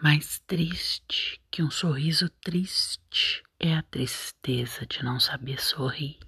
Mais triste que um sorriso triste é a tristeza de não saber sorrir.